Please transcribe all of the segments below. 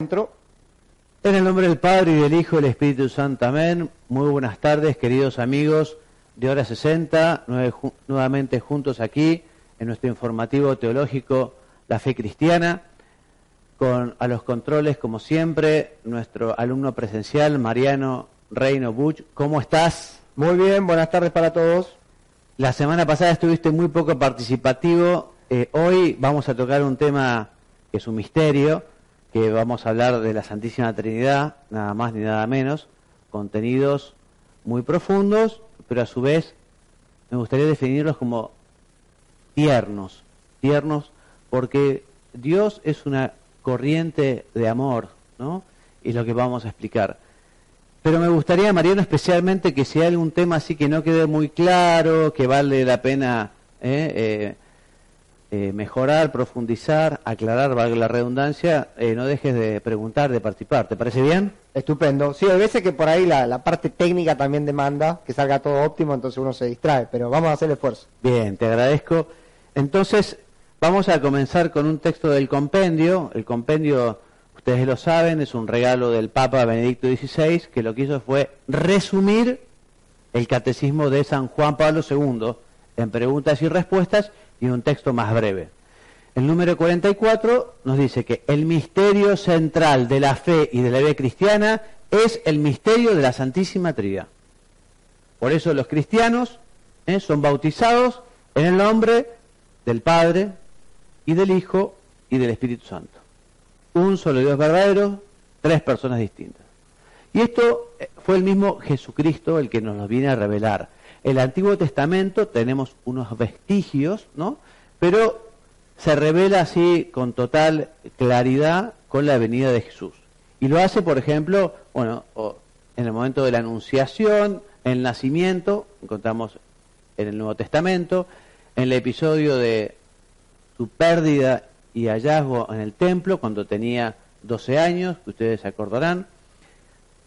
En el nombre del Padre y del Hijo y del Espíritu Santo. Amén. Muy buenas tardes, queridos amigos de Hora 60, nuevamente juntos aquí en nuestro informativo teológico La Fe Cristiana, con a los controles, como siempre, nuestro alumno presencial, Mariano Reino Buch. ¿Cómo estás? Muy bien, buenas tardes para todos. La semana pasada estuviste muy poco participativo. Eh, hoy vamos a tocar un tema que es un misterio, que vamos a hablar de la Santísima Trinidad, nada más ni nada menos, contenidos muy profundos, pero a su vez me gustaría definirlos como tiernos, tiernos porque Dios es una corriente de amor, ¿no? Y es lo que vamos a explicar. Pero me gustaría, Mariano, especialmente que si hay algún tema así que no quede muy claro, que vale la pena ¿eh? eh eh, mejorar, profundizar, aclarar, valga la redundancia, eh, no dejes de preguntar, de participar. ¿Te parece bien? Estupendo. Sí, hay veces que por ahí la, parte técnica también demanda que salga todo óptimo, entonces uno se distrae, pero vamos a hacer el esfuerzo. Bien, te agradezco. Entonces, vamos a comenzar con un texto del compendio. El compendio, ustedes lo saben, es un regalo del Papa Benedicto XVI, que lo que hizo fue resumir el catecismo de San Juan Pablo II en preguntas y respuestas y un texto más breve. El número 44 nos dice que el misterio central de la fe y de la vida cristiana es el misterio de la Santísima Trinidad. Por eso los cristianos ¿eh? son bautizados en el nombre del Padre y del Hijo y del Espíritu Santo. Un solo Dios verdadero, tres personas distintas. Y esto eh, fue el mismo Jesucristo el que nos lo viene a revelar. El Antiguo Testamento tenemos unos vestigios, ¿no? Pero se revela así con total claridad con la venida de Jesús. Y lo hace, por ejemplo, bueno, en el momento de la anunciación, el nacimiento, encontramos en el Nuevo Testamento, en el episodio de su pérdida y hallazgo en el templo, cuando tenía 12 años, que ustedes acordarán,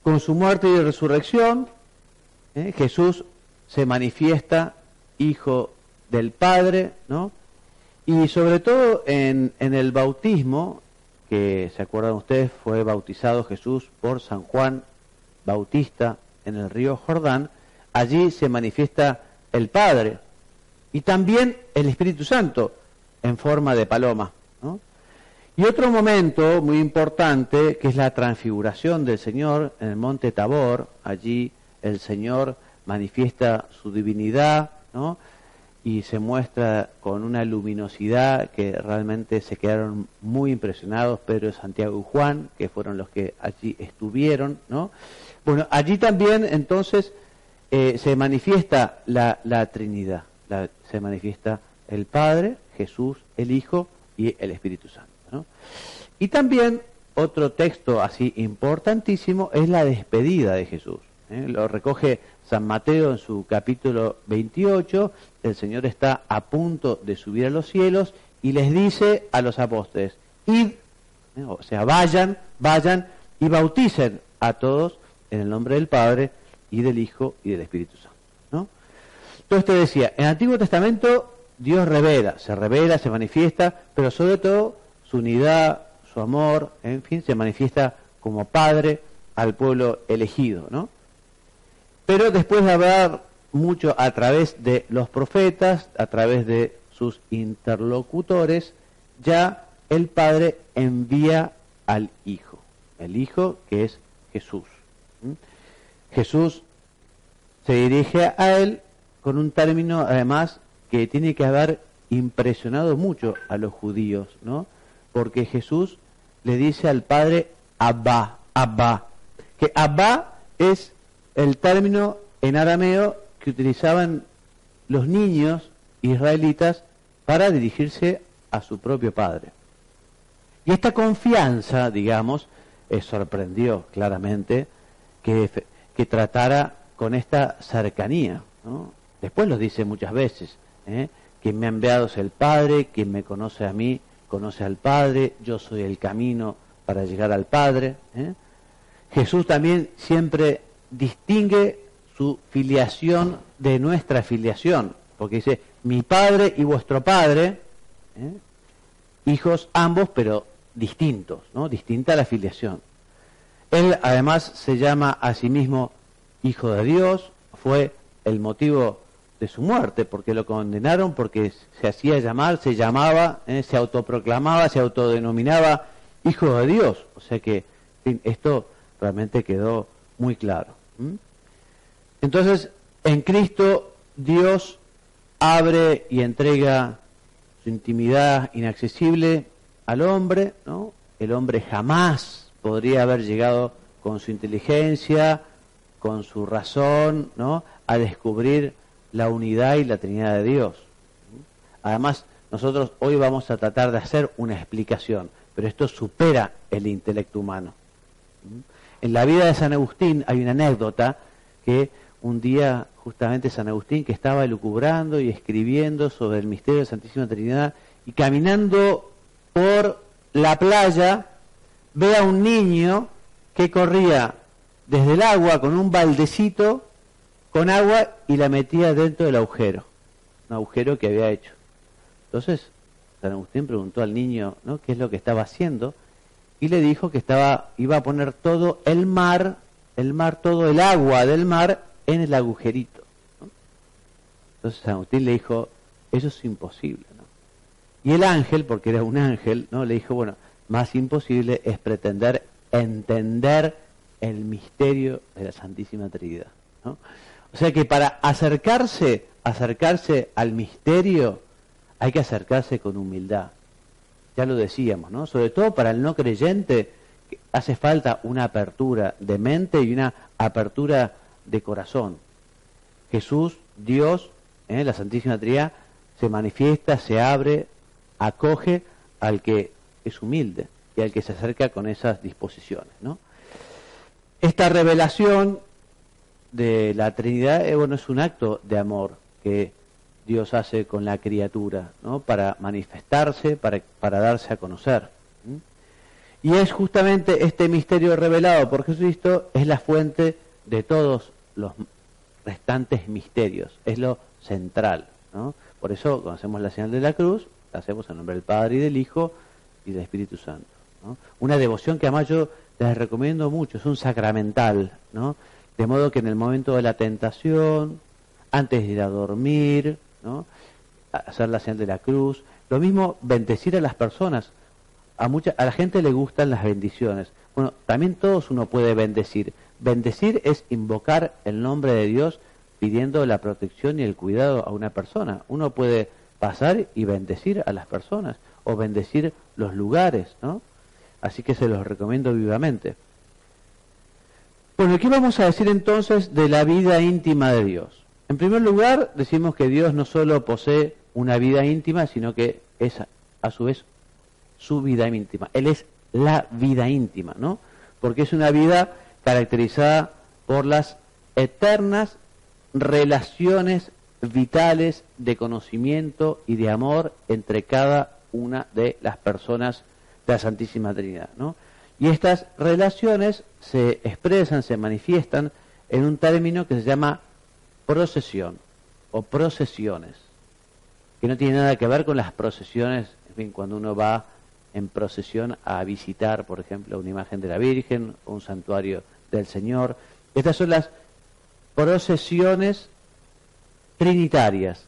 con su muerte y resurrección, ¿eh? Jesús se manifiesta hijo del Padre, ¿no? Y sobre todo en, el bautismo, que se acuerdan ustedes, fue bautizado Jesús por San Juan Bautista en el río Jordán, allí se manifiesta el Padre y también el Espíritu Santo en forma de paloma. Y otro momento muy importante, que es la transfiguración del Señor en el monte Tabor, allí el Señor manifiesta su divinidad, ¿no? y se muestra con una luminosidad que realmente se quedaron muy impresionados Pedro, Santiago y Juan, que fueron los que allí estuvieron, ¿no? Bueno, allí también entonces eh, se manifiesta la, la Trinidad, se manifiesta el Padre, Jesús, el Hijo y el Espíritu Santo, ¿no? Y también otro texto así importantísimo es la despedida de Jesús. ¿eh? Lo recoge San Mateo en su capítulo 28, el Señor está a punto de subir a los cielos y les dice a los apóstoles, id, o sea, vayan, vayan y bauticen a todos en el nombre del Padre y del Hijo y del Espíritu Santo. ¿no? Entonces te decía, en el Antiguo Testamento Dios revela, se revela, se manifiesta, pero sobre todo su unidad, su amor, en fin, se manifiesta como Padre al pueblo elegido, ¿no? Pero después de hablar mucho a través de los profetas, a través de sus interlocutores, ya el Padre envía al Hijo, el Hijo que es Jesús. Jesús se dirige a él con un término además que tiene que haber impresionado mucho a los judíos, ¿no? Porque Jesús le dice al Padre Abba, Abba, que Abba es el término en arameo que utilizaban los niños israelitas para dirigirse a su propio padre. Y esta confianza, digamos, eh, sorprendió claramente que, tratara con esta cercanía. Después lo dice muchas veces, ¿eh? quien me ha enviado es el Padre, quien me conoce a mí conoce al Padre, yo soy el camino para llegar al Padre. ¿eh? Jesús también siempre distingue su filiación de nuestra filiación, porque dice, mi Padre y vuestro Padre, ¿eh? hijos ambos, pero distintos, ¿no? distinta la filiación. Él además se llama a sí mismo Hijo de Dios, fue el motivo de su muerte, porque lo condenaron, porque se hacía llamar, se llamaba, ¿eh? se autoproclamaba, se autodenominaba Hijo de Dios. O sea que esto realmente quedó muy claro. Entonces, en Cristo Dios abre y entrega su intimidad inaccesible al hombre, ¿no? El hombre jamás podría haber llegado con su inteligencia, con su razón, ¿no? A descubrir la unidad y la Trinidad de Dios. Además, nosotros hoy vamos a tratar de hacer una explicación, pero esto supera el intelecto humano. En la vida de San Agustín hay una anécdota que un día justamente San Agustín que estaba elucubrando y escribiendo sobre el misterio de la Santísima Trinidad y caminando por la playa ve a un niño que corría desde el agua con un baldecito con agua y la metía dentro del agujero, un agujero que había hecho. Entonces, San Agustín preguntó al niño, ¿no? ¿Qué es lo que estaba haciendo? Y le dijo que estaba, iba a poner todo el mar, el mar, todo el agua del mar en el agujerito. Entonces San Agustín le dijo, eso es imposible. ¿no? Y el ángel, porque era un ángel, ¿no? le dijo, bueno, más imposible es pretender entender el misterio de la Santísima Trinidad. ¿no? O sea que para acercarse, acercarse al misterio, hay que acercarse con humildad. Ya lo decíamos, ¿no? Sobre todo para el no creyente hace falta una apertura de mente y una apertura de corazón. Jesús, Dios, ¿eh? la Santísima Trinidad, se manifiesta, se abre, acoge al que es humilde y al que se acerca con esas disposiciones. ¿no? Esta revelación de la Trinidad eh, bueno, es un acto de amor que Dios hace con la criatura, ¿no? para manifestarse, para, para darse a conocer. Y es justamente este misterio revelado por Jesucristo, es la fuente de todos los restantes misterios, es lo central. ¿no? Por eso, cuando hacemos la señal de la cruz, la hacemos en nombre del Padre y del Hijo y del Espíritu Santo. Una devoción que además yo les recomiendo mucho, es un sacramental, ¿no? de modo que en el momento de la tentación, antes de ir a dormir, hacer la señal de la cruz, lo mismo bendecir a las personas. A, mucha, a la gente le gustan las bendiciones. Bueno, también todos uno puede bendecir, Bendecir es invocar el nombre de Dios pidiendo la protección y el cuidado a una persona. Uno puede pasar y bendecir a las personas o bendecir los lugares, ¿no? Así que se los recomiendo vivamente. Bueno, ¿qué vamos a decir entonces de la vida íntima de Dios? En primer lugar, decimos que Dios no solo posee una vida íntima, sino que es a su vez su vida íntima. Él es la vida íntima, ¿no? Porque es una vida caracterizada por las eternas relaciones vitales de conocimiento y de amor entre cada una de las personas de la Santísima Trinidad. ¿no? Y estas relaciones se expresan, se manifiestan en un término que se llama procesión o procesiones, que no tiene nada que ver con las procesiones, en fin, cuando uno va en procesión a visitar, por ejemplo, una imagen de la Virgen un santuario del Señor. Estas son las procesiones trinitarias.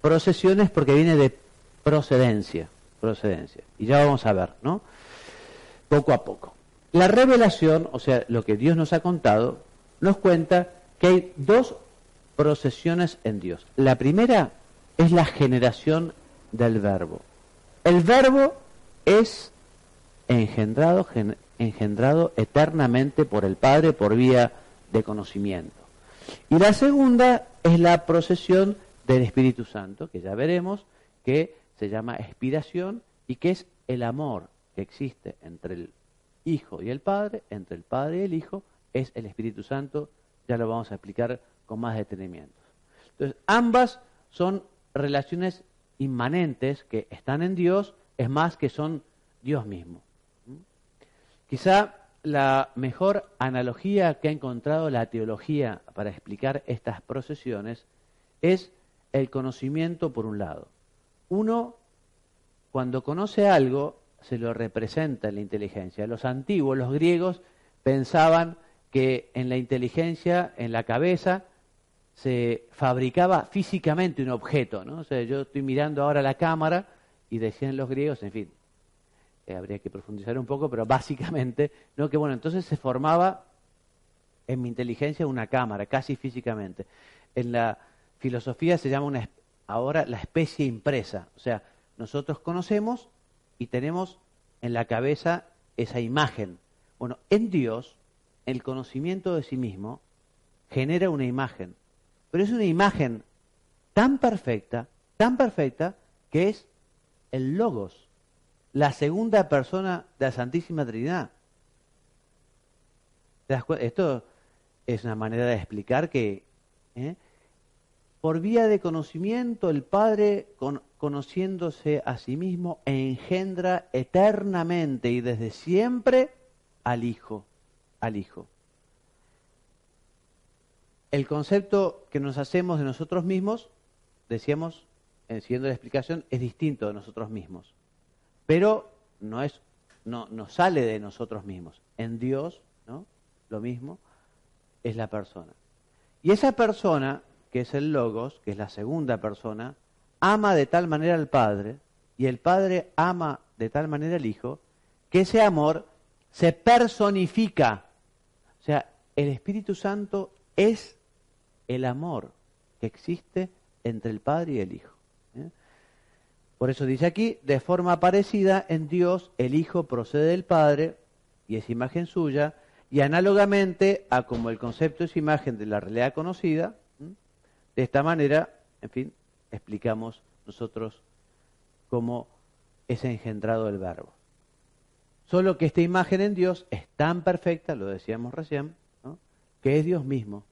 Procesiones porque viene de procedencia, procedencia. Y ya vamos a ver, ¿no? Poco a poco. La revelación, o sea, lo que Dios nos ha contado, nos cuenta que hay dos procesiones en Dios. La primera es la generación del verbo. El verbo es engendrado, eternamente por el Padre por vía de conocimiento. Y la segunda es la procesión del Espíritu Santo, que ya veremos, que se llama expiración y que es el amor que existe entre el Hijo y el Padre, entre el Padre y el Hijo, es el Espíritu Santo, ya lo vamos a explicar con más detenimiento. Entonces, ambas son relaciones inmanentes que están en Dios, es más que son Dios mismo. Quizá la mejor analogía que ha encontrado la teología para explicar estas procesiones es el conocimiento por un lado. Uno, cuando conoce algo, se lo representa en la inteligencia. Los antiguos, los griegos, pensaban que en la inteligencia, en la cabeza, se fabricaba físicamente un objeto. ¿no? O sea, yo estoy mirando ahora la cámara y decían los griegos, en fin, eh, habría que profundizar un poco, pero básicamente, ¿no? que bueno, entonces se formaba en mi inteligencia una cámara, casi físicamente. En la filosofía se llama una, ahora la especie impresa, o sea, nosotros conocemos y tenemos en la cabeza esa imagen. Bueno, en Dios, el conocimiento de sí mismo genera una imagen, pero es una imagen tan perfecta, tan perfecta, que es el logos, la segunda persona de la Santísima Trinidad. Esto es una manera de explicar que ¿eh? por vía de conocimiento el Padre, conociéndose a sí mismo, engendra eternamente y desde siempre al Hijo, al Hijo. El concepto que nos hacemos de nosotros mismos, decíamos, siguiendo la explicación, es distinto de nosotros mismos. Pero no es, no, no sale de nosotros mismos. En Dios, ¿no? Lo mismo, es la persona. Y esa persona que es el Logos, que es la segunda persona, ama de tal manera al Padre y el Padre ama de tal manera al Hijo, que ese amor se personifica. O sea, el Espíritu Santo es el amor que existe entre el Padre y el Hijo. ¿eh? Por eso dice aquí, de forma parecida en Dios el Hijo procede del Padre y es imagen suya, y análogamente a como el concepto es imagen de la realidad conocida, de esta manera, en fin, explicamos nosotros cómo es engendrado el verbo. Solo que esta imagen en Dios es tan perfecta, lo decíamos recién, que es Dios mismo,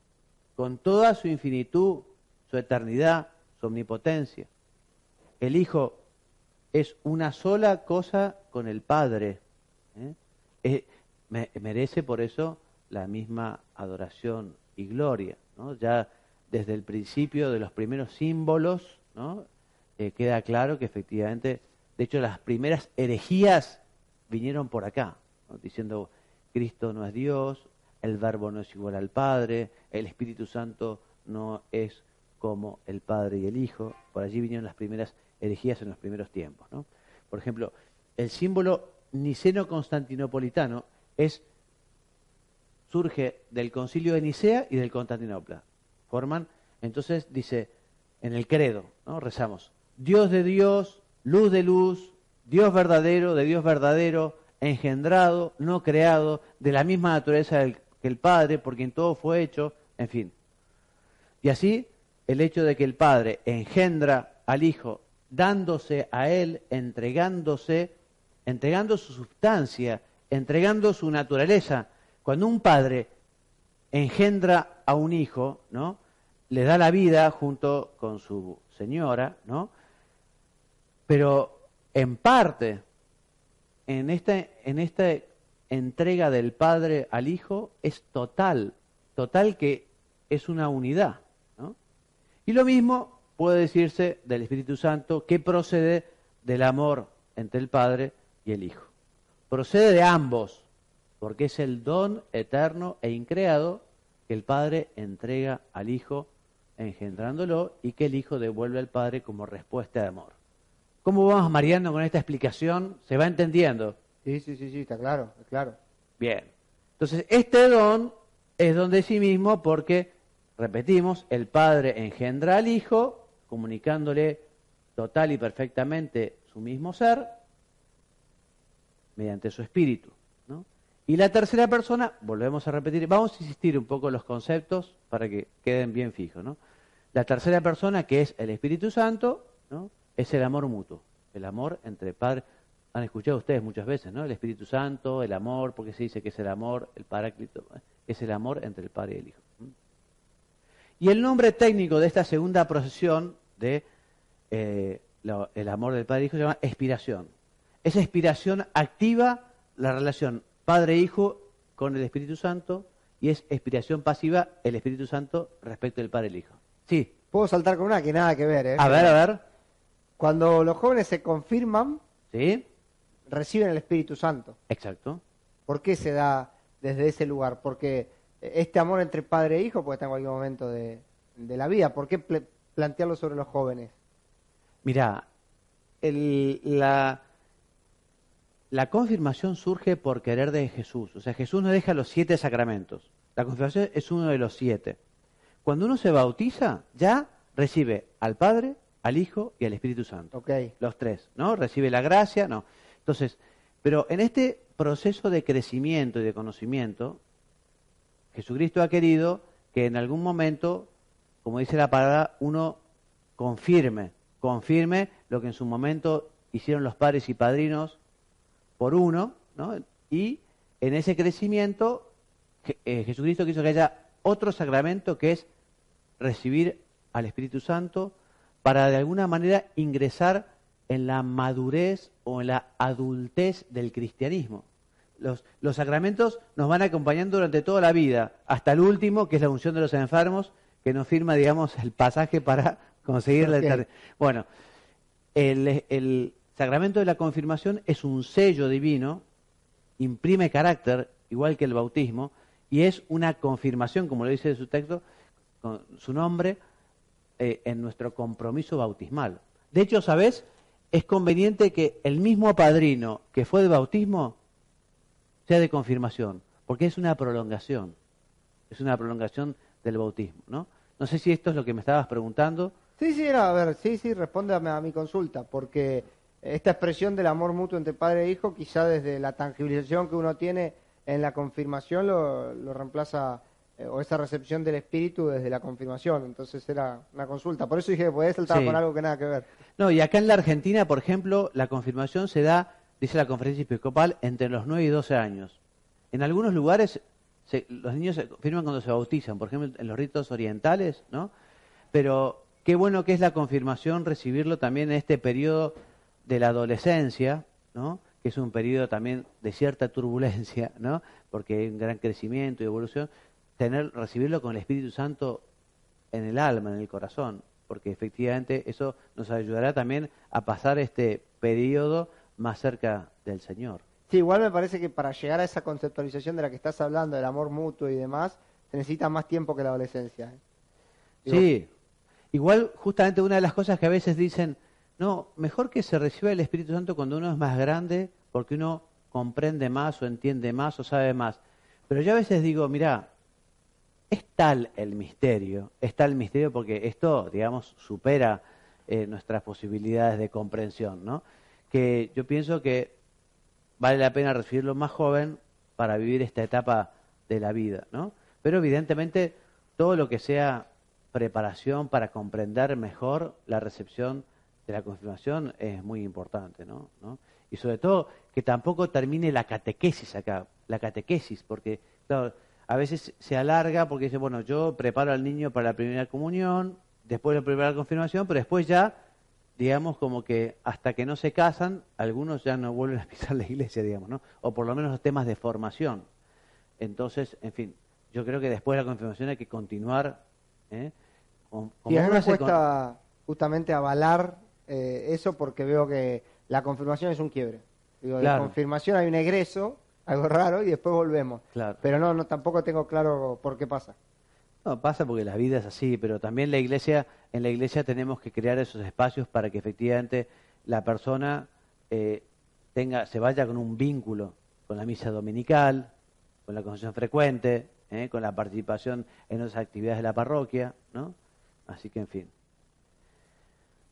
con toda su infinitud, su eternidad, su omnipotencia. El Hijo es una sola cosa con el Padre. ¿eh? merece por eso la misma adoración y gloria. Ya desde el principio de los primeros símbolos. Eh, queda claro que efectivamente, de hecho las primeras herejías vinieron por acá, diciendo Cristo no es Dios, el verbo no es igual al Padre, el Espíritu Santo no es como el Padre y el Hijo. Por allí vinieron las primeras herejías en los primeros tiempos. ¿no? Por ejemplo, el símbolo niceno-constantinopolitano es surge del concilio de Nicea y del Constantinopla forman. Entonces dice en el credo, ¿no? rezamos, Dios de Dios, luz de luz, Dios verdadero, de Dios verdadero, engendrado, no creado, de la misma naturaleza que el Padre, por quien todo fue hecho, en fin. Y así, el hecho de que el Padre engendra al Hijo, dándose a Él, entregándose, entregando su sustancia, entregando su naturaleza. Cuando un Padre engendra a un hijo, ¿no? le da la vida junto con su señora, ¿no? Pero en parte, en esta, en esta entrega del padre al hijo es total, total que es una unidad, ¿no? Y lo mismo puede decirse del Espíritu Santo que procede del amor entre el Padre y el Hijo. Procede de ambos, porque es el don eterno e increado que el Padre entrega al Hijo engendrándolo y que el Hijo devuelve al Padre como respuesta de amor. ¿Cómo vamos Mariano con esta explicación? ¿Se va entendiendo? Sí, sí, sí, sí, está claro, está claro. Bien. Entonces, este don es don de sí mismo porque, repetimos, el Padre engendra al Hijo, comunicándole total y perfectamente su mismo ser, mediante su espíritu. Y la tercera persona, volvemos a repetir, vamos a insistir un poco en los conceptos para que queden bien fijos. ¿no? La tercera persona, que es el Espíritu Santo, ¿no? es el amor mutuo, el amor entre Padre. Han escuchado ustedes muchas veces, ¿no? El Espíritu Santo, el amor, porque se dice que es el amor, el paráclito, es el amor entre el Padre y el Hijo. Y el nombre técnico de esta segunda procesión de eh, lo- el amor del Padre y Hijo se llama expiración. Esa expiración activa la relación Padre-Hijo con el Espíritu Santo y es expiración pasiva el Espíritu Santo respecto del Padre y el Hijo. Sí, Puedo saltar con una que nada que ver, ¿eh? a ver, a ver. Cuando los jóvenes se confirman, Sí, reciben el Espíritu Santo. exacto. ¿Por qué se da desde ese lugar? Porque este amor entre padre e hijo puede estar en cualquier momento de, de la vida. ¿Por qué plantearlo sobre los jóvenes? Mira, el- la, la confirmación surge por querer de Jesús. O sea, Jesús nos deja los siete sacramentos. La confirmación es uno de los siete. Cuando uno se bautiza, ya recibe al Padre, al Hijo y al Espíritu Santo. Los tres, ¿no? Recibe la gracia, no. Entonces, pero en este proceso de crecimiento y de conocimiento, Jesucristo ha querido que en algún momento, como dice la palabra, uno confirme, confirme lo que en su momento hicieron los padres y padrinos por uno, ¿no? Y en ese crecimiento, eh, Jesucristo quiso que haya otro sacramento que es recibir al Espíritu Santo para de alguna manera ingresar en la madurez o en la adultez del cristianismo. Los, los sacramentos nos van acompañando durante toda la vida, hasta el último, que es la unción de los enfermos, que nos firma, digamos, el pasaje para conseguir la eternidad. Bueno, el, el sacramento de la confirmación es un sello divino, imprime carácter, igual que el bautismo, y es una confirmación, como lo dice en su texto, con su nombre, eh, en nuestro compromiso bautismal. De hecho, ¿sabes? Es conveniente que el mismo padrino que fue de bautismo sea de confirmación, porque es una prolongación, es una prolongación del bautismo, ¿no? No sé si esto es lo que me estabas preguntando. Sí, sí, era, a ver, sí, sí, respóndame a mi consulta, porque esta expresión del amor mutuo entre padre e hijo, quizá desde la tangibilización que uno tiene en la confirmación lo, lo reemplaza, eh, o esa recepción del espíritu desde la confirmación, entonces era una consulta. Por eso dije podía saltar Sí. con algo que nada que ver. No, y acá en la Argentina, por ejemplo, la confirmación se da, dice la conferencia episcopal, entre los 9 y 12 años. En algunos lugares se- los niños se confirman cuando se bautizan, por ejemplo, en los ritos orientales, ¿no? Pero qué bueno que es la confirmación recibirlo también en este periodo de la adolescencia, ¿no? Que es un periodo también de cierta turbulencia, ¿no? Porque hay un gran crecimiento y evolución. Tener, recibirlo con el Espíritu Santo en el alma, en el corazón, porque efectivamente eso nos ayudará también a pasar este periodo más cerca del Señor. Sí, igual me parece que para llegar a esa conceptualización de la que estás hablando, del amor mutuo y demás, se necesita más tiempo que la adolescencia. ¿eh? Digo, Sí, igual justamente una de las cosas que a veces dicen, no, mejor que se reciba el Espíritu Santo cuando uno es más grande, porque uno comprende más o entiende más o sabe más. Pero yo a veces digo, mira, es tal el misterio, es tal el misterio porque esto, digamos, supera eh, nuestras posibilidades de comprensión, ¿no? Que yo pienso que vale la pena recibirlo más joven para vivir esta etapa de la vida, ¿no? Pero evidentemente todo lo que sea preparación para comprender mejor la recepción de la confirmación es muy importante, ¿no? ¿no? Y sobre todo que tampoco termine la catequesis acá, la catequesis, porque claro, a veces se alarga porque dice, bueno, yo preparo al niño para la primera comunión, después la confirmación, pero después ya, digamos, como que hasta que no se casan, algunos ya no vuelven a pisar la iglesia, digamos, ¿no? O por lo menos los temas de formación. Entonces, en fin, yo creo que después de la confirmación hay que continuar. ¿eh? Como- como a mí me con- cuesta justamente avalar eh, eso porque veo que la confirmación es un quiebre. Digo, de Claro. confirmación hay un egreso, algo raro, y después volvemos. Claro. Pero no, no, tampoco tengo claro por qué pasa. No, pasa porque la vida es así, pero también la iglesia, en la iglesia tenemos que crear esos espacios para que efectivamente la persona eh, tenga, se vaya con un vínculo con la misa dominical, con la confesión frecuente, eh, con la participación en otras actividades de la parroquia, ¿no? Así que, en fin.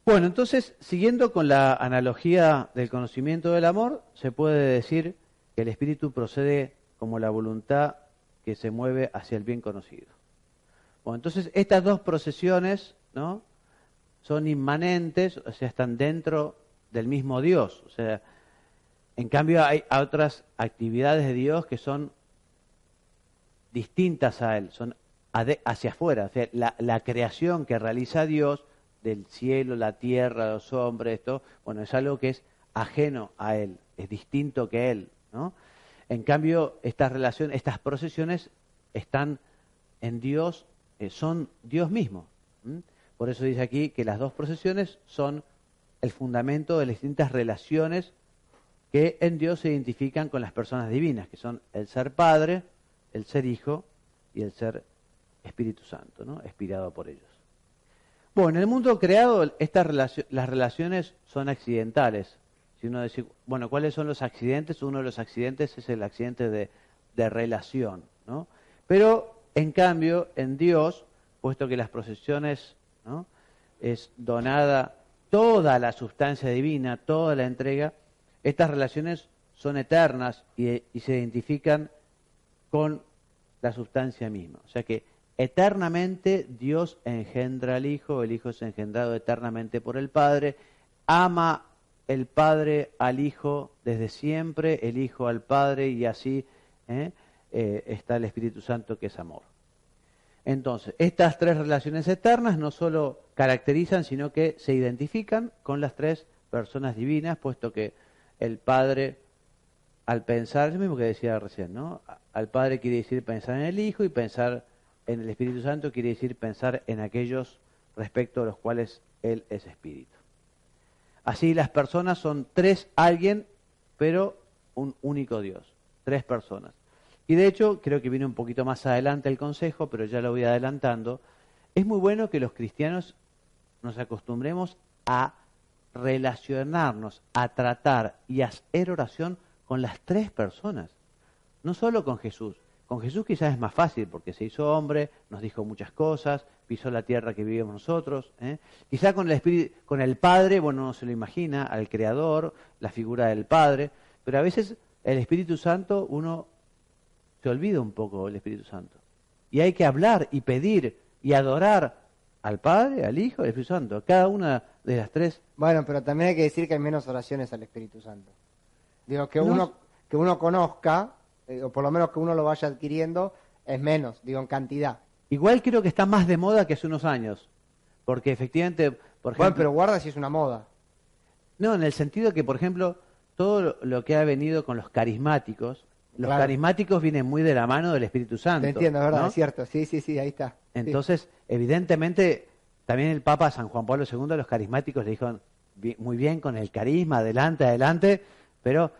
Bueno, entonces, siguiendo con la analogía del conocimiento del amor, se puede decir el espíritu procede como la voluntad que se mueve hacia el bien conocido. Bueno, entonces estas dos procesiones, ¿no? Son inmanentes, o sea, están dentro del mismo Dios. O sea, En cambio, hay otras actividades de Dios que son distintas a Él, son hacia afuera. O sea, la, la, creación que realiza Dios del cielo, la tierra, los hombres, esto, bueno, es algo que es ajeno a Él, es distinto que Él, ¿no? En cambio, estas relaciones, estas procesiones están en Dios, eh, son Dios mismo. Por eso dice aquí que las dos procesiones son el fundamento de las distintas relaciones que en Dios se identifican con las personas divinas, que son el ser Padre, el ser Hijo y el ser Espíritu Santo, ¿no? expirado por ellos. Bueno, en el mundo creado estas las relaciones son accidentales. Si uno dice, bueno, ¿cuáles son los accidentes? Uno de los accidentes es el accidente de, de relación, ¿no? Pero, en cambio, en Dios, puesto que las procesiones ¿no? es donada toda la sustancia divina, toda la entrega, estas relaciones son eternas y, y se identifican con la sustancia misma. O sea que eternamente Dios engendra al Hijo, el Hijo es engendrado eternamente por el Padre, ama el Padre al Hijo desde siempre, el Hijo al Padre y así ¿eh? Eh, está el Espíritu Santo que es amor. Entonces, estas tres relaciones eternas no solo caracterizan, sino que se identifican con las tres personas divinas, puesto que el Padre, al pensar, es lo mismo que decía recién, ¿no? Al Padre quiere decir pensar en el Hijo y pensar en el Espíritu Santo quiere decir pensar en aquellos respecto a los cuales Él es Espíritu. Así las personas son tres alguien, pero un único Dios, tres personas. Y de hecho, creo que viene un poquito más adelante el consejo, pero ya lo voy adelantando, es muy bueno que los cristianos nos acostumbremos a relacionarnos, a tratar y a hacer oración con las tres personas, no solo con Jesús. Con Jesús quizás es más fácil porque se hizo hombre, nos dijo muchas cosas, pisó la tierra que vivimos nosotros. ¿eh? Quizá con el, Espíritu, con el Padre, bueno, no se lo imagina, al Creador, la figura del Padre, pero a veces el Espíritu Santo uno se olvida un poco el Espíritu Santo. Y hay que hablar y pedir y adorar al Padre, al Hijo, al Espíritu Santo, cada una de las tres. Bueno, pero también hay que decir que hay menos oraciones al Espíritu Santo. Digo, que, uno, que uno conozca, eh, o por lo menos que uno lo vaya adquiriendo, es menos, digo, en cantidad. Igual creo que está más de moda que hace unos años, porque efectivamente, por ejemplo... Bueno, pero guarda si es una moda. No, en el sentido que, por ejemplo, todo lo que ha venido con los carismáticos, los carismáticos vienen muy de la mano del Espíritu Santo. Te entiendo, es verdad, es cierto. Sí, sí, sí, ahí está. Entonces, evidentemente, también el Papa San Juan Pablo II a los carismáticos le dijo muy bien con el carisma, adelante, adelante, pero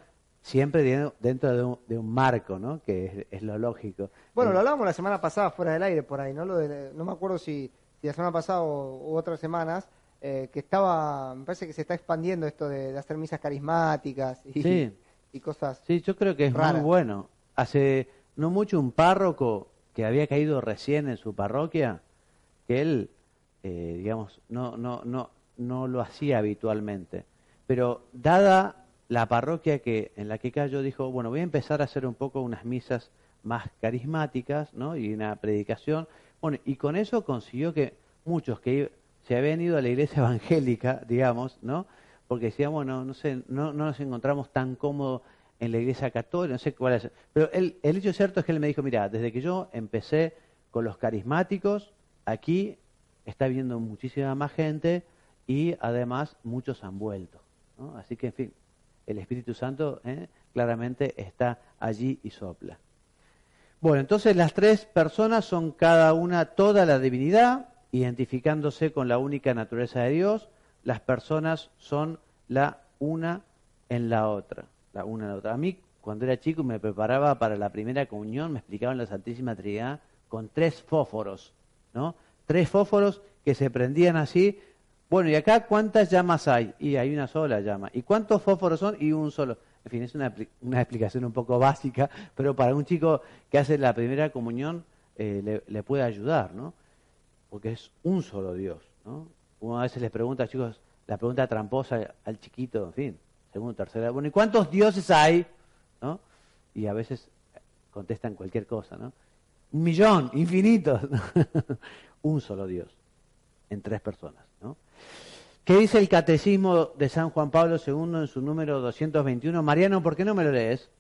siempre dentro de un, marco, ¿no? Que es, lo lógico. Bueno, lo hablábamos la semana pasada fuera del aire por ahí, ¿no? Lo no me acuerdo si, la semana pasada o, otras semanas, eh, que estaba, me parece que se está expandiendo esto de, hacer misas carismáticas y, sí y cosas. Sí, yo creo que es muy bueno. Hace no mucho un párroco que había caído recién en su parroquia, que él, eh, digamos, no, no, no, no lo hacía habitualmente. Pero dada la parroquia que, en la que cayó, dijo, bueno, voy a empezar a hacer un poco unas misas más carismáticas, ¿no? Y una predicación. Bueno, y con eso consiguió que muchos que se habían ido a la iglesia evangélica, digamos, ¿no? porque decíamos, no, no sé, no, no nos encontramos tan cómodos en la iglesia católica, no sé cuál es. Pero el hecho cierto es que él me dijo, mira, desde que yo empecé con los carismáticos, aquí está viendo muchísima más gente y además muchos han vuelto. Así que, en fin, el Espíritu Santo ¿eh? claramente está allí y sopla. Bueno, entonces las tres personas son cada una toda la divinidad, identificándose con la única naturaleza de Dios, las personas son la una en la otra, la una en la otra. A mí, cuando era chico, me preparaba para la primera comunión, me explicaban la Santísima Trinidad con tres fósforos, ¿no? Tres fósforos que se prendían así. Bueno, ¿y acá cuántas llamas hay? Y hay una sola llama. ¿Y cuántos fósforos son? Y un solo. En fin, es una, una explicación un poco básica, pero para un chico que hace la primera comunión eh, le, puede ayudar, ¿no? Porque es un solo Dios, ¿no? Uno a veces les pregunta, chicos, la pregunta tramposa al chiquito, en fin, segundo, tercero. Bueno, ¿y cuántos dioses hay? ¿No? Y a veces contestan cualquier cosa, ¿no? Un millón, infinitos. Un solo Dios, en tres personas, ¿no? ¿Qué dice el Catecismo de San Juan Pablo II en su número 221? Mariano, ¿por qué no me lo lees?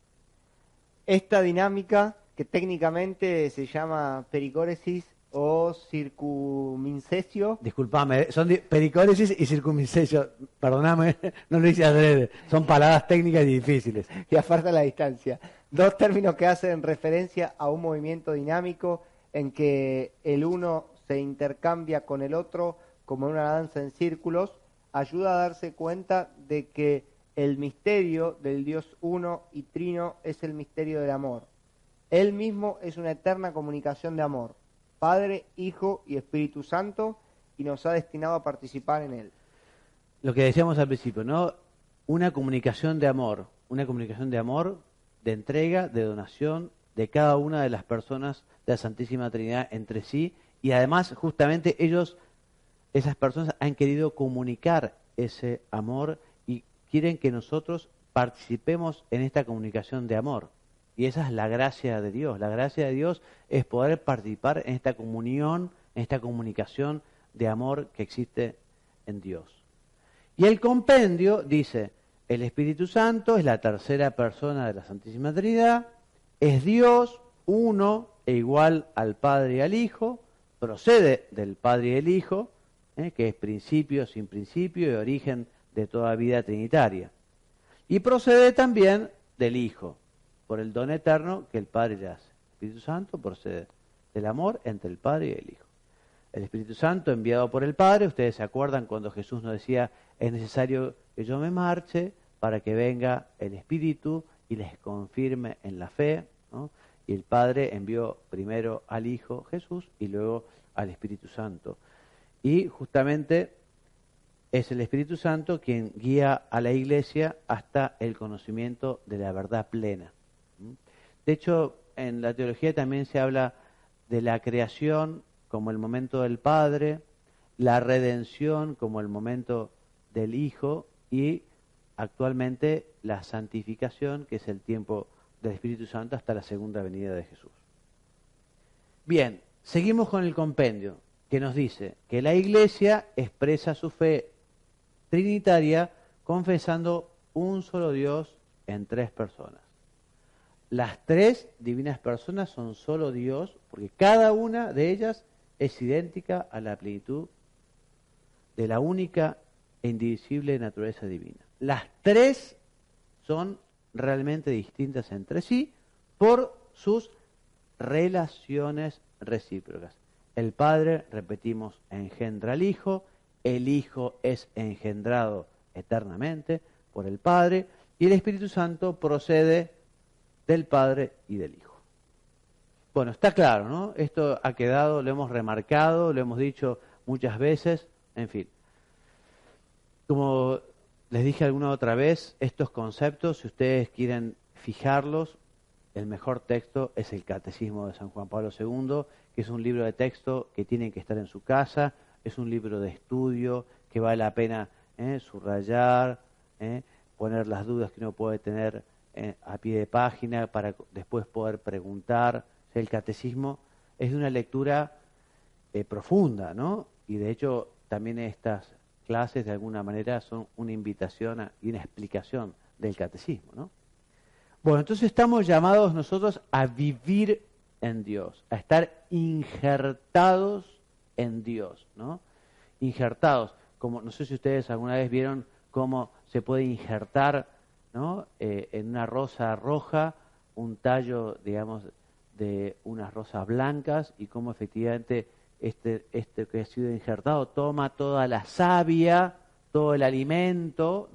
Esta dinámica, que técnicamente se llama pericóresis o circumincesio, Disculpame, son pericóresis y circuncisesio. Perdóname, no lo hice adrede. Son palabras técnicas y difíciles. y aparta la distancia. Dos términos que hacen referencia a un movimiento dinámico en que el uno se intercambia con el otro como una danza en círculos, ayuda a darse cuenta de que el misterio del Dios uno y trino es el misterio del amor. Él mismo es una eterna comunicación de amor, Padre, Hijo y Espíritu Santo, y nos ha destinado a participar en él. Lo que decíamos al principio, ¿no? Una comunicación de amor, una comunicación de amor, de entrega, de donación de cada una de las personas de la Santísima Trinidad entre sí y además justamente ellos, esas personas han querido comunicar ese amor y quieren que nosotros participemos en esta comunicación de amor. Y esa es la gracia de Dios. La gracia de Dios es poder participar en esta comunión, en esta comunicación de amor que existe en Dios. Y el compendio dice, el Espíritu Santo es la tercera persona de la Santísima Trinidad, es Dios, uno e igual al Padre y al Hijo, procede del Padre y del Hijo, ¿eh? que es principio sin principio y origen de toda vida trinitaria. Y procede también del Hijo, por el don eterno que el Padre le hace. El Espíritu Santo procede del amor entre el Padre y el Hijo. El Espíritu Santo enviado por el Padre, ustedes se acuerdan cuando Jesús nos decía, es necesario que yo me marche para que venga el Espíritu y les confirme en la fe. ¿no? El Padre envió primero al Hijo Jesús y luego al Espíritu Santo. Y justamente es el Espíritu Santo quien guía a la iglesia hasta el conocimiento de la verdad plena. ¿Mm? De hecho, en la teología también se habla de la creación como el momento del Padre, la redención como el momento del Hijo y actualmente la santificación, que es el tiempo del Espíritu Santo hasta la segunda venida de Jesús. Bien, seguimos con el compendio, que nos dice que la Iglesia expresa su fe trinitaria confesando un solo Dios en tres personas. Las tres divinas personas son solo Dios, porque cada una de ellas es idéntica a la plenitud de la única e indivisible naturaleza divina. Las tres son realmente distintas entre sí por sus relaciones recíprocas. El Padre, repetimos, engendra al Hijo, el Hijo es engendrado eternamente por el Padre y el Espíritu Santo procede del Padre y del Hijo. Bueno, está claro, ¿no? Esto ha quedado, lo hemos remarcado, lo hemos dicho muchas veces, en fin. Como les dije alguna otra vez, estos conceptos, si ustedes quieren fijarlos, el mejor texto es el Catecismo de San Juan Pablo II, que es un libro de texto que tienen que estar en su casa, es un libro de estudio que vale la pena ¿eh? subrayar, ¿eh? poner las dudas que uno puede tener eh, a pie de página para después poder preguntar. El catecismo es de una lectura eh, profunda, ¿no? Y de hecho también estas clases de alguna manera son una invitación a- y una explicación del catecismo, ¿no? Bueno, entonces estamos llamados nosotros a vivir en Dios, a estar injertados en Dios, ¿no? Injertados, como no sé si ustedes alguna vez vieron cómo se puede injertar, ¿no? Eh, en una rosa roja un tallo, digamos, de unas rosas blancas y cómo efectivamente este, este que ha sido injertado toma toda la savia, todo el alimento.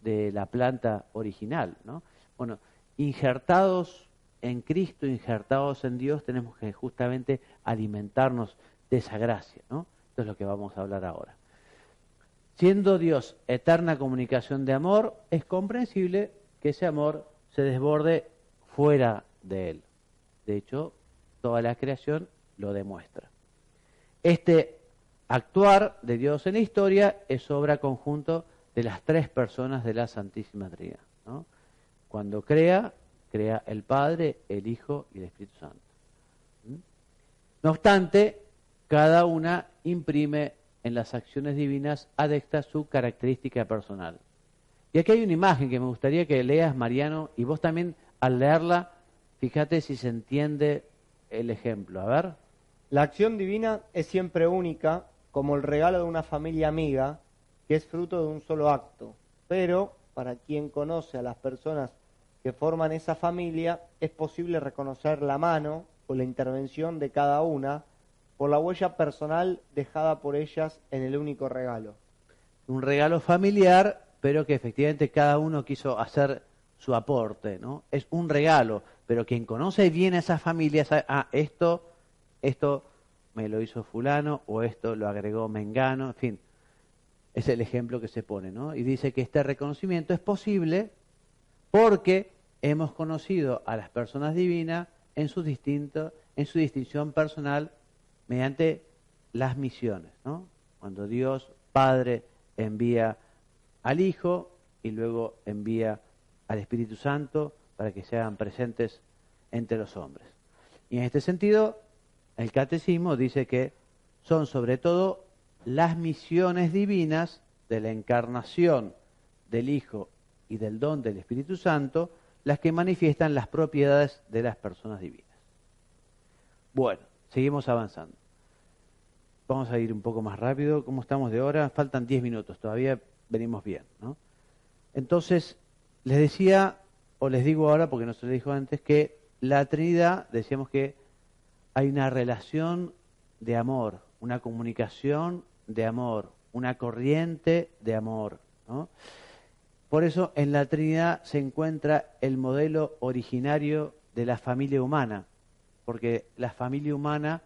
De la planta original, ¿no? Bueno, injertados en Cristo, injertados en Dios, tenemos que justamente alimentarnos de esa gracia, ¿no? Esto es lo que vamos a hablar ahora. Siendo Dios eterna comunicación de amor, es comprensible que ese amor se desborde fuera de él. De hecho, toda la creación lo demuestra. Este actuar de Dios en la historia es obra conjunto de las tres personas de la Santísima Trinidad. ¿no? Cuando crea, crea el Padre, el Hijo y el Espíritu Santo. ¿Mm? No obstante, cada una imprime en las acciones divinas adecta su característica personal. Y aquí hay una imagen que me gustaría que leas, Mariano, y vos también al leerla, fíjate si se entiende el ejemplo. A ver. La acción divina es siempre única, como el regalo de una familia amiga, que es fruto de un solo acto. Pero para quien conoce a las personas que forman esa familia, es posible reconocer la mano o la intervención de cada una por la huella personal dejada por ellas en el único regalo. Un regalo familiar, pero que efectivamente cada uno quiso hacer su aporte, ¿no? Es un regalo, pero quien conoce bien a esa familia sabe, ah, esto, esto me lo hizo fulano o esto lo agregó Mengano, en fin, es el ejemplo que se pone, ¿no? Y dice que este reconocimiento es posible porque hemos conocido a las personas divinas en su distinto, en su distinción personal mediante las misiones, ¿no? Cuando Dios Padre envía al Hijo y luego envía al Espíritu Santo para que sean presentes entre los hombres. Y en este sentido, el catecismo dice que son sobre todo las misiones divinas de la encarnación del Hijo y del don del Espíritu Santo las que manifiestan las propiedades de las personas divinas. Bueno, seguimos avanzando. Vamos a ir un poco más rápido. ¿Cómo estamos de hora? Faltan 10 minutos, todavía venimos bien. ¿no? Entonces, les decía, o les digo ahora, porque no se lo dijo antes, que la Trinidad, decíamos que hay una relación de amor, una comunicación de amor, una corriente de amor. Por eso en la Trinidad se encuentra el modelo originario de la familia humana, porque la familia humana,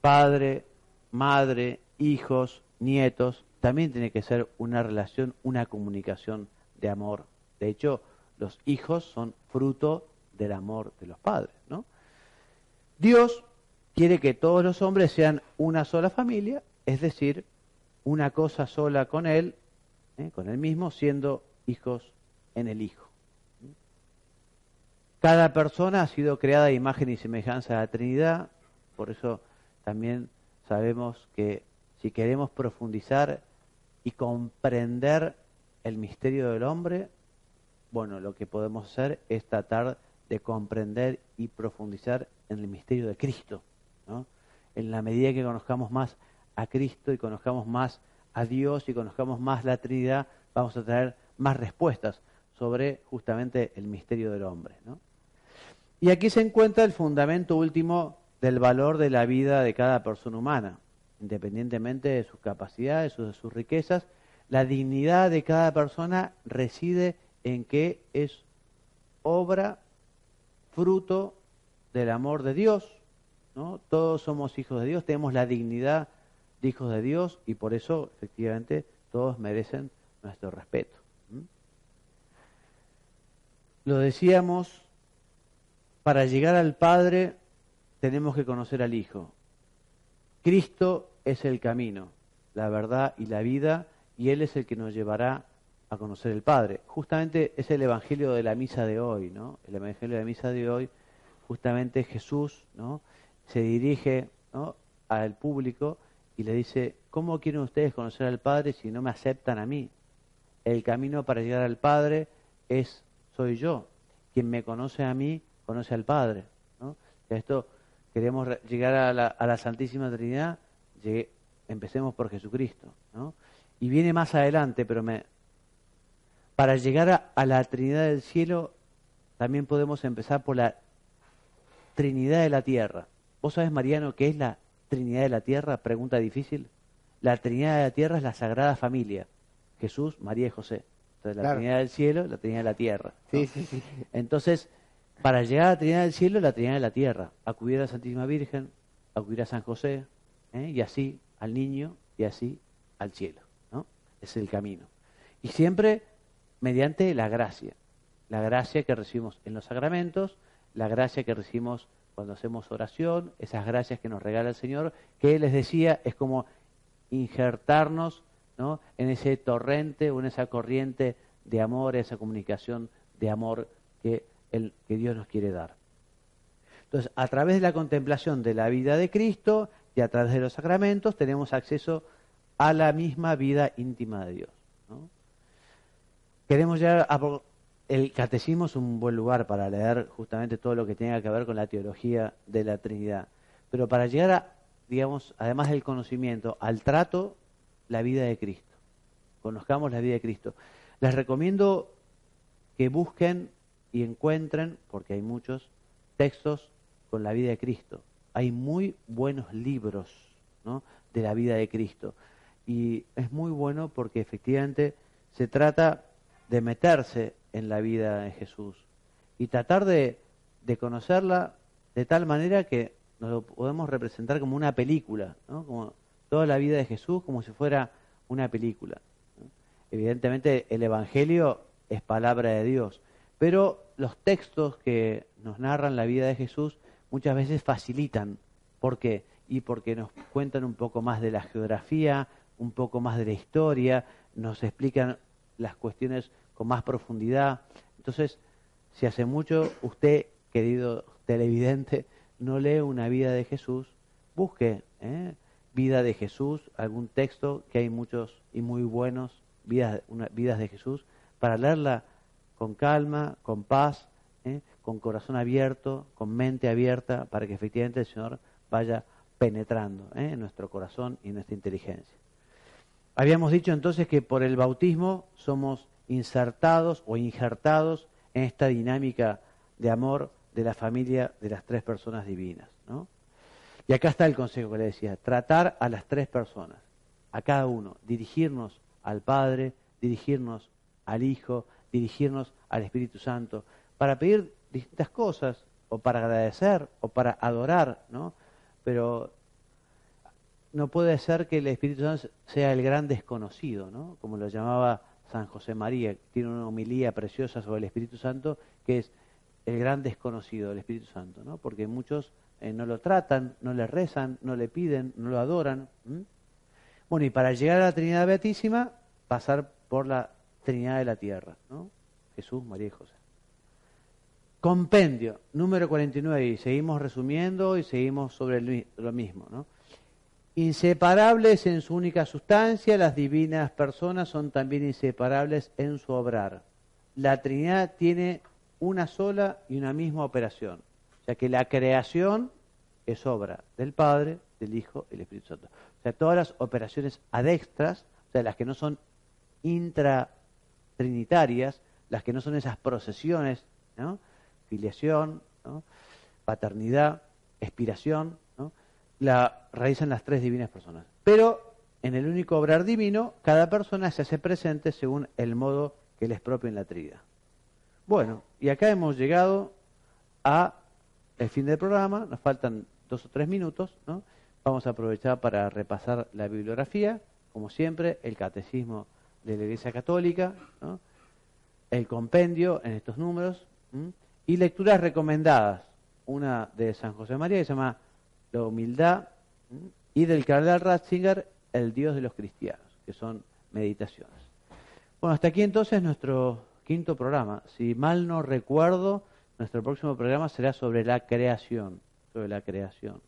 padre, madre, hijos, nietos, también tiene que ser una relación, una comunicación de amor. De hecho, los hijos son fruto del amor de los padres, ¿no? Dios quiere que todos los hombres sean una sola familia, es decir, una cosa sola con Él, ¿eh? con Él mismo, siendo hijos en el Hijo. Cada persona ha sido creada a imagen y semejanza de la Trinidad, por eso también sabemos que si queremos profundizar y comprender el misterio del hombre, bueno, lo que podemos hacer es tratar de comprender y profundizar en el misterio de Cristo. ¿no? En la medida que conozcamos más a Cristo y conozcamos más a Dios y conozcamos más la Trinidad, vamos a tener más respuestas sobre justamente el misterio del hombre. ¿no? Y aquí se encuentra el fundamento último del valor de la vida de cada persona humana, independientemente de sus capacidades de sus riquezas. La dignidad de cada persona reside en que es obra, fruto del amor de Dios. ¿no? Todos somos hijos de Dios, tenemos la dignidad de hijos de Dios y por eso efectivamente todos merecen nuestro respeto. Lo decíamos, para llegar al Padre tenemos que conocer al Hijo. Cristo es el camino, la verdad y la vida, y Él es el que nos llevará a conocer el Padre. Justamente es el Evangelio de la misa de hoy, ¿no? El Evangelio de la misa de hoy, justamente Jesús, ¿no? Se dirige al público y le dice, ¿cómo quieren ustedes conocer al Padre si no me aceptan a mí? El camino para llegar al Padre es, soy yo. Quien me conoce a mí, conoce al Padre. ¿no? Esto queremos llegar a la, Santísima Trinidad, empecemos por Jesucristo. ¿no? Y viene más adelante, pero me, para llegar a, la Trinidad del cielo, también podemos empezar por la Trinidad de la tierra. ¿Vos sabés, Mariano, qué es la Trinidad de la tierra? Pregunta difícil. La Trinidad de la tierra es la Sagrada Familia. Jesús, María y José. Entonces, la Trinidad del cielo, la Trinidad de la tierra. Sí, sí, sí. Entonces, para llegar a la Trinidad del cielo, la Trinidad de la tierra. Acudir a la Santísima Virgen, acudir a San José, ¿eh? y así al niño, y así al cielo. ¿no? Es el camino. Y siempre mediante la gracia. La gracia que recibimos en los sacramentos, la gracia que recibimos cuando hacemos oración, esas gracias que nos regala el Señor, que les decía, es como injertarnos ¿no? en ese torrente o en esa corriente de amor, esa comunicación de amor que que Dios nos quiere dar. Entonces, a través de la contemplación de la vida de Cristo y a través de los sacramentos tenemos acceso a la misma vida íntima de Dios. Queremos llegar a... El catecismo es un buen lugar para leer justamente todo lo que tenga que ver con la teología de la Trinidad. Pero para llegar a, digamos, además del conocimiento, al trato, la vida de Cristo. Conozcamos la vida de Cristo. Les recomiendo que busquen y encuentren, porque hay muchos, textos con la vida de Cristo. Hay muy buenos libros de la vida de Cristo. Y es muy bueno porque efectivamente se trata de meterse en la vida de Jesús y tratar de, de conocerla de tal manera que nos lo podemos representar como una película, ¿no? como toda la vida de Jesús como si fuera una película. Evidentemente el Evangelio es palabra de Dios, pero los textos que nos narran la vida de Jesús muchas veces facilitan. ¿Por qué? Y porque nos cuentan un poco más de la geografía, un poco más de la historia, nos explican las cuestiones con más profundidad. Entonces, si hace mucho usted, querido televidente, no lee una vida de Jesús, busque ¿eh? vida de Jesús, algún texto, que hay muchos y muy buenos, vidas, vidas de Jesús, para leerla con calma, con paz, ¿eh? con corazón abierto, con mente abierta, para que efectivamente el Señor vaya penetrando ¿eh? en nuestro corazón y en nuestra inteligencia. Habíamos dicho entonces que por el bautismo somos insertados o injertados en esta dinámica de amor de la familia de las tres personas divinas. ¿no? Y acá está el consejo que le decía, tratar a las tres personas, a cada uno, dirigirnos al Padre, dirigirnos al Hijo, dirigirnos al Espíritu Santo, para pedir distintas cosas, o para agradecer, o para adorar, ¿no? Pero no puede ser que el Espíritu Santo sea el gran desconocido, ¿no? Como lo llamaba San José María, tiene una homilía preciosa sobre el Espíritu Santo, que es el gran desconocido del Espíritu Santo, ¿no? Porque muchos eh, no lo tratan, no le rezan, no le piden, no lo adoran. Bueno, y para llegar a la Trinidad Beatísima, pasar por la Trinidad de la Tierra, ¿no? Jesús, María y José. Compendio, número 49, y seguimos resumiendo y seguimos sobre lo mismo, ¿no? Inseparables en su única sustancia, las divinas personas son también inseparables en su obrar. La Trinidad tiene una sola y una misma operación, ya que la creación es obra del Padre, del Hijo y del Espíritu Santo. O sea, todas las operaciones adextras, o sea, las que no son intratrinitarias, las que no son esas procesiones, ¿no? filiación, ¿no? paternidad, expiración, la realizan las tres divinas personas. Pero en el único obrar divino, cada persona se hace presente según el modo que les propio en la Trinidad. Bueno, y acá hemos llegado a el fin del programa, nos faltan dos o tres minutos, ¿no? Vamos a aprovechar para repasar la bibliografía, como siempre, el catecismo de la Iglesia Católica, ¿no? el compendio en estos números, y lecturas recomendadas. Una de San José María que se llama la humildad, y del cardenal Ratzinger, el Dios de los cristianos, que son meditaciones. Bueno, hasta aquí entonces nuestro quinto programa. Si mal no recuerdo, nuestro próximo programa será sobre la creación, sobre la creación.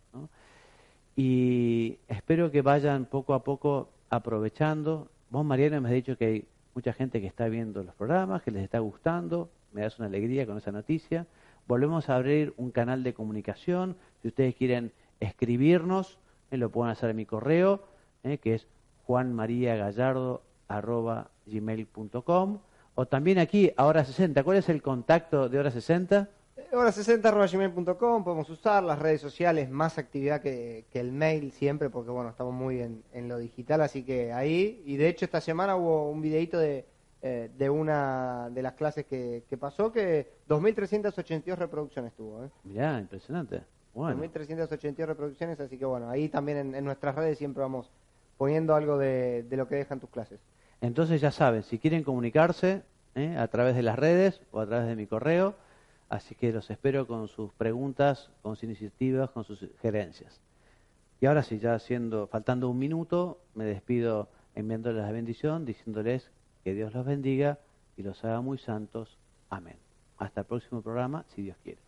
Y espero que vayan poco a poco aprovechando. Vos, Mariana, me has dicho que hay mucha gente que está viendo los programas, que les está gustando. Me das una alegría con esa noticia. Volvemos a abrir un canal de comunicación. Si ustedes quieren escribirnos, eh, lo pueden hacer en mi correo, eh, que es juanmariagallardo.gmail.com o también aquí a hora 60. ¿Cuál es el contacto de hora 60? Hora 60 gmail.com, podemos usar las redes sociales, más actividad que, el mail siempre, porque bueno, estamos muy en, en, lo digital, así que ahí, y de hecho esta semana hubo un videito de, eh, de una de las clases que, que pasó, que 2.382 reproducciones tuvo. ¿eh? Mirá, impresionante. Bueno. 2.382 reproducciones, así que bueno, ahí también en, nuestras redes siempre vamos poniendo algo de, lo que dejan tus clases. Entonces ya saben, si quieren comunicarse ¿eh? a través de las redes o a través de mi correo, así que los espero con sus preguntas, con sus iniciativas, con sus sugerencias. Y ahora sí, ya siendo, faltando un minuto, me despido enviándoles la bendición, diciéndoles que Dios los bendiga y los haga muy santos. Amén. Hasta el próximo programa, si Dios quiere.